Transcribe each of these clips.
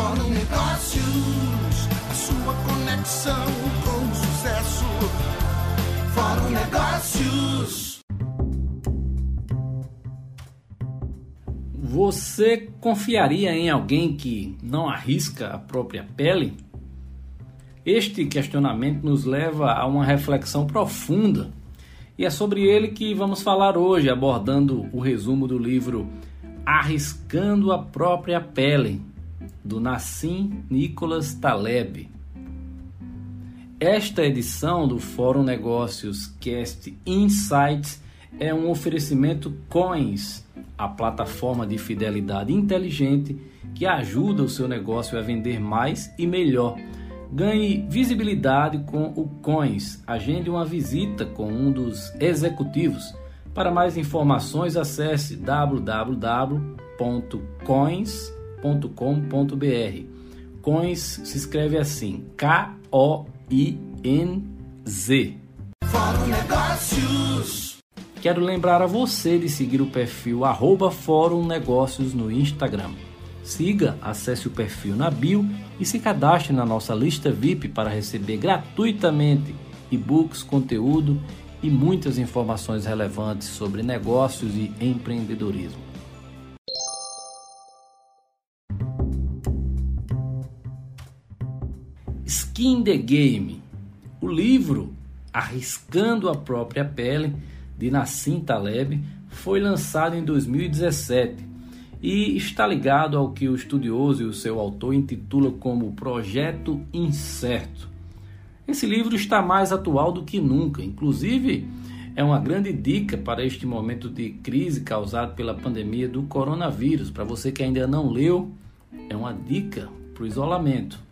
Fórum Negócios, a sua conexão com o sucesso. Fórum Negócios. Você confiaria em alguém que não arrisca a própria pele? Este questionamento nos leva a uma reflexão profunda e é sobre ele que vamos falar hoje, abordando o resumo do livro Arriscando a Própria Pele, do Nassim Nicholas Taleb. Esta edição do Fórum Negócios Cast Insights é um oferecimento Coins, a plataforma de fidelidade inteligente que ajuda o seu negócio a vender mais e melhor. Ganhe visibilidade com o Coins. Agende uma visita com um dos executivos. Para mais informações, acesse www.coins.com.br. Coins se escreve assim: K-O-I-N-Z. Fórum Negócios. Quero lembrar a você de seguir o perfil arroba Fórum Negócios no Instagram. Siga, acesse o perfil na bio e se cadastre na nossa lista VIP para receber gratuitamente e-books, conteúdo e muitas informações relevantes sobre negócios e empreendedorismo. Skin the Game, o livro Arriscando a Própria Pele, de Nassim Taleb, foi lançado em 2017 e está ligado ao que o estudioso e o seu autor intitula como Projeto Incerto. Esse livro está mais atual do que nunca, inclusive é uma grande dica para este momento de crise causado pela pandemia do coronavírus. Para você que ainda não leu, é uma dica para o isolamento.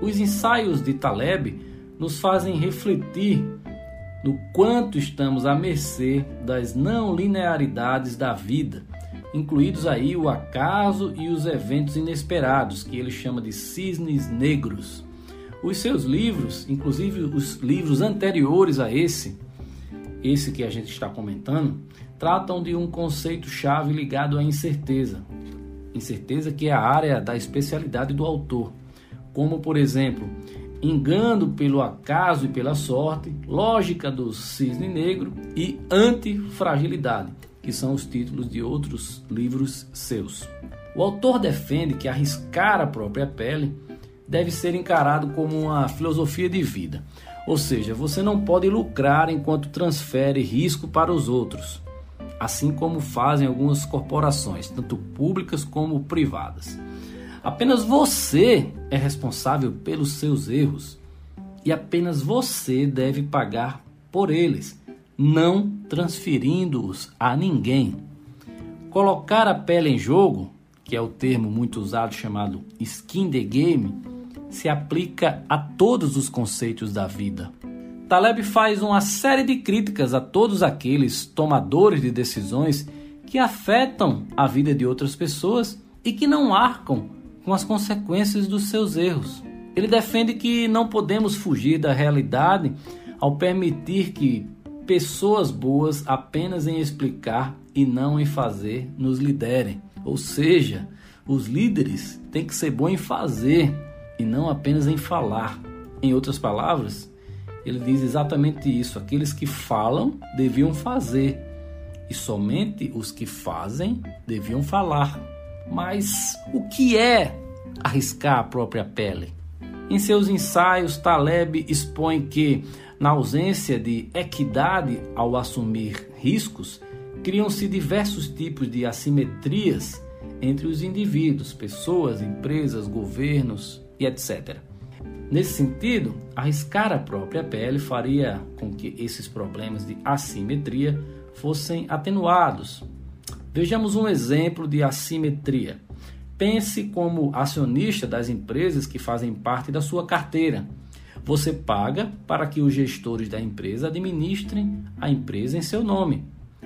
Os ensaios de Taleb nos fazem refletir no quanto estamos à mercê das não linearidades da vida, incluídos aí o acaso e os eventos inesperados, que ele chama de cisnes negros. Os seus livros, inclusive os livros anteriores a esse, esse que a gente está comentando, tratam de um conceito-chave ligado à incerteza. Incerteza que é a área da especialidade do autor, como por exemplo, engano pelo acaso e pela sorte, lógica do cisne negro e antifragilidade, que são os títulos de outros livros seus. O autor defende que arriscar a própria pele deve ser encarado como uma filosofia de vida, ou seja, você não pode lucrar enquanto transfere risco para os outros, assim como fazem algumas corporações, tanto públicas como privadas. Apenas você é responsável pelos seus erros e apenas você deve pagar por eles, não transferindo-os a ninguém. Colocar a pele em jogo, que é o termo muito usado chamado skin the game, se aplica a todos os conceitos da vida. Taleb faz uma série de críticas a todos aqueles tomadores de decisões que afetam a vida de outras pessoas e que não arcam com as consequências dos seus erros. Ele defende que não podemos fugir da realidade ao permitir que pessoas boas apenas em explicar e não em fazer nos liderem. Ou seja, os líderes têm que ser bons em fazer e não apenas em falar. Em outras palavras, ele diz exatamente isso: aqueles que falam deviam fazer, e somente os que fazem deviam falar. Mas o que é arriscar a própria pele? Em seus ensaios, Taleb expõe que, na ausência de equidade ao assumir riscos, criam-se diversos tipos de assimetrias entre os indivíduos, pessoas, empresas, governos e etc. Nesse sentido, arriscar a própria pele faria com que esses problemas de assimetria fossem atenuados. Vejamos um exemplo de assimetria. Pense como acionista das empresas que fazem parte da sua carteira. Você paga para que os gestores da empresa administrem a empresa em seu nome.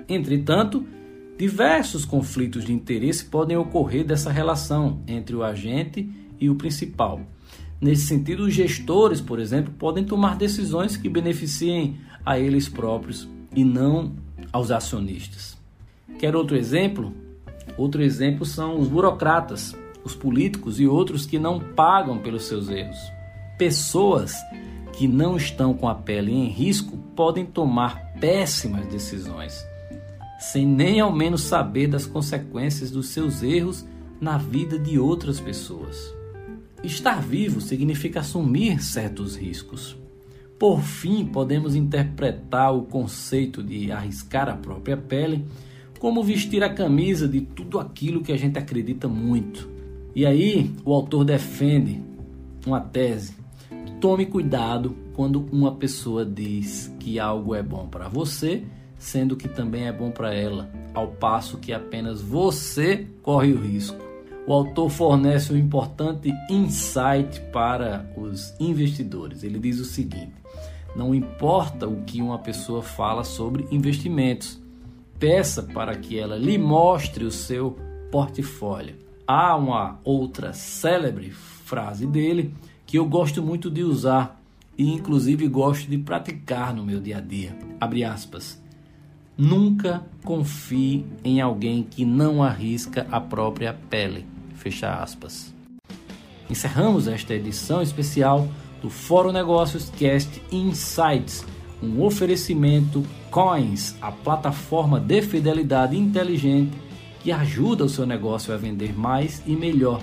Entretanto, diversos conflitos de interesse podem ocorrer dessa relação entre o agente e o principal. Nesse sentido, os gestores, por exemplo, podem tomar decisões que beneficiem a eles próprios e não aos acionistas. Quer outro exemplo? Outro exemplo são os burocratas. os políticos e outros que não pagam pelos seus erros. Pessoas que não estão com a pele em risco podem tomar péssimas decisões, sem nem ao menos saber das consequências dos seus erros na vida de outras pessoas. Estar vivo significa assumir certos riscos. Por fim, podemos interpretar o conceito de arriscar a própria pele como vestir a camisa de tudo aquilo que a gente acredita muito. E aí, o autor defende uma tese Tome cuidado quando uma pessoa diz que algo é bom para você, sendo que também é bom para ela, ao passo que apenas você corre o risco. O autor fornece um importante insight para os investidores. Ele diz o seguinte: não importa o que uma pessoa fala sobre investimentos, peça para que ela lhe mostre o seu portfólio. Há uma outra célebre frase dele que eu gosto muito de usar e inclusive gosto de praticar no meu dia a dia. Abre aspas. Nunca confie em alguém que não arrisca a própria pele. Fecha aspas. Encerramos esta edição especial do Fórum Negócios Cast Insights, um oferecimento Coins, a plataforma de fidelidade inteligente que ajuda o seu negócio a vender mais e melhor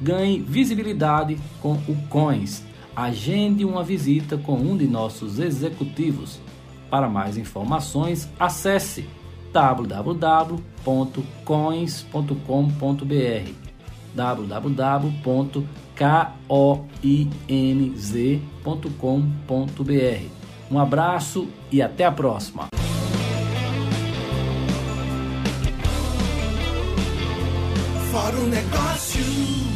ganhe visibilidade com o Coins. Agende uma visita com um de nossos executivos. Para mais informações, acesse www.coins.com.br www.coinz.com.br Um abraço e até a próxima. Fórum Negócios.